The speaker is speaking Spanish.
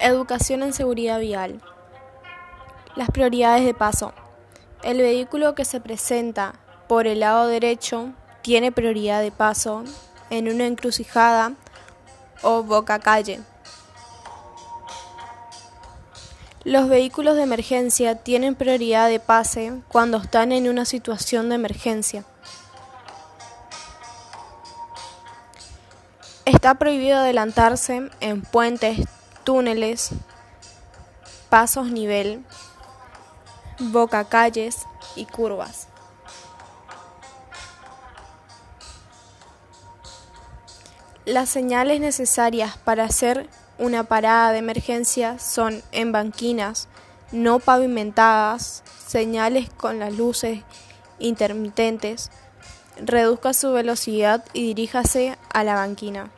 Educación en seguridad vial. Las prioridades de paso. El vehículo que se presenta por el lado derecho tiene prioridad de paso en una encrucijada o boca calle. Los vehículos de emergencia tienen prioridad de pase cuando están en una situación de emergencia. Está prohibido adelantarse en puentes, túneles, pasos nivel, boca calles y curvas. Las señales necesarias para hacer una parada de emergencia son en banquinas no pavimentadas, señales con las luces intermitentes, reduzca su velocidad y diríjase a la banquina.